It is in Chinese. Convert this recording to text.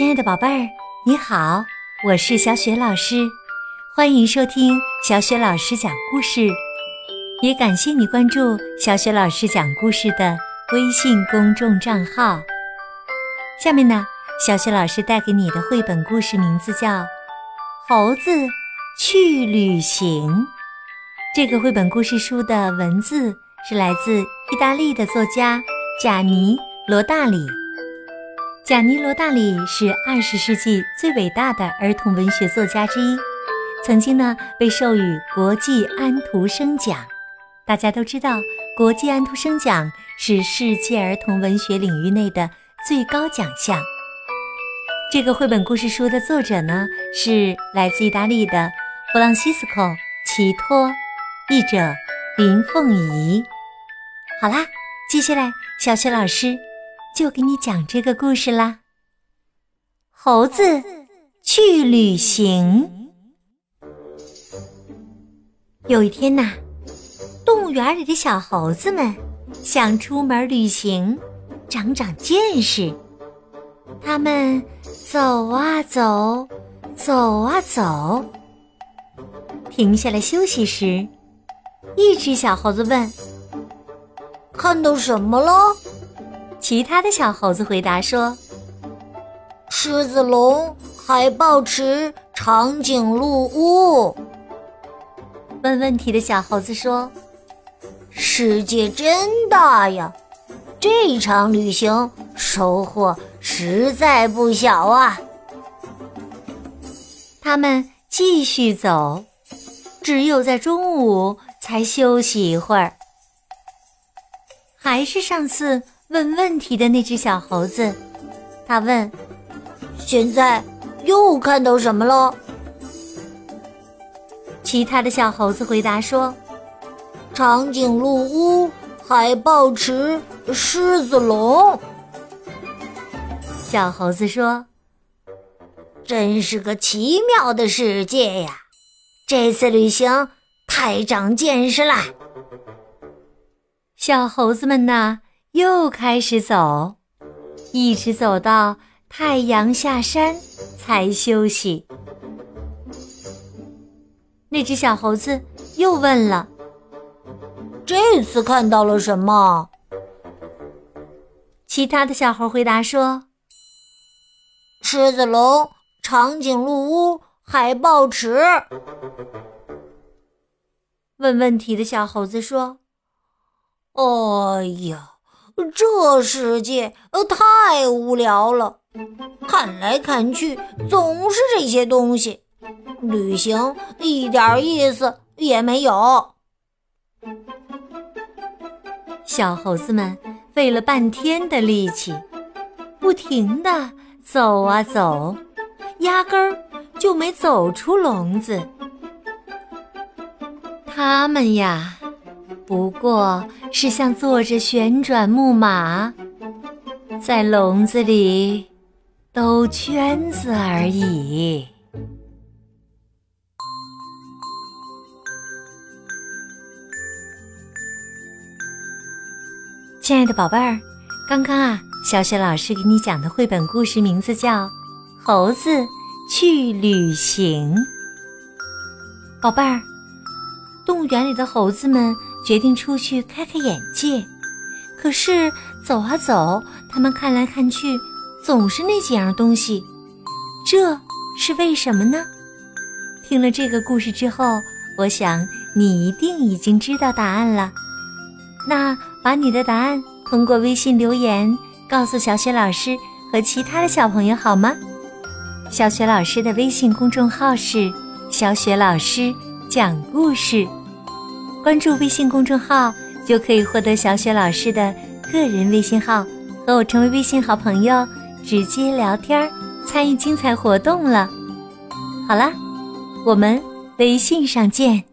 亲爱的宝贝儿，你好，我是小雪老师，欢迎收听小雪老师讲故事，也感谢你关注小雪老师讲故事的微信公众账号。下面呢，小雪老师带给你的绘本故事名字叫《猴子去旅行》。这个绘本故事书的文字是来自意大利的作家贾尼罗大里。贾尼罗大里是二十世纪最伟大的儿童文学作家之一，曾经呢被授予国际安徒生奖。大家都知道，国际安徒生奖是世界儿童文学领域内的最高奖项。这个绘本故事书的作者呢是来自意大利的弗朗西斯科·齐托，译者林凤仪。好啦，接下来小雪老师。就给你讲这个故事啦。猴子去旅行。有一天呐，动物园里的小猴子们想出门旅行，长长见识。他们走啊走，走啊走。停下来休息时，一只小猴子问：“看到什么了？”其他的小猴子回答说：“狮子龙、海豹池、长颈鹿屋。”问问题的小猴子说：“世界真大呀，这场旅行收获实在不小啊。”他们继续走，只有在中午才休息一会儿。还是上次。问问题的那只小猴子，他问：“现在又看到什么了？”其他的小猴子回答说：“长颈鹿屋、海豹池、狮子龙。”小猴子说：“真是个奇妙的世界呀！这次旅行太长见识啦！”小猴子们呢？又开始走，一直走到太阳下山才休息。那只小猴子又问了：“这次看到了什么？”其他的小猴回答说：“狮子龙、长颈鹿屋、海豹池。”问问题的小猴子说：“哎呀！”这世界呃太无聊了，看来看去总是这些东西，旅行一点意思也没有。小猴子们费了半天的力气，不停的走啊走，压根儿就没走出笼子。他们呀。不过是像坐着旋转木马，在笼子里兜圈子而已。亲爱的宝贝儿，刚刚啊，小雪老师给你讲的绘本故事名字叫《猴子去旅行》。宝贝儿，动物园里的猴子们。决定出去开开眼界，可是走啊走，他们看来看去，总是那几样东西，这是为什么呢？听了这个故事之后，我想你一定已经知道答案了。那把你的答案通过微信留言告诉小雪老师和其他的小朋友好吗？小雪老师的微信公众号是“小雪老师讲故事”。关注微信公众号，就可以获得小雪老师的个人微信号，和我成为微信好朋友，直接聊天，参与精彩活动了。好啦，我们微信上见。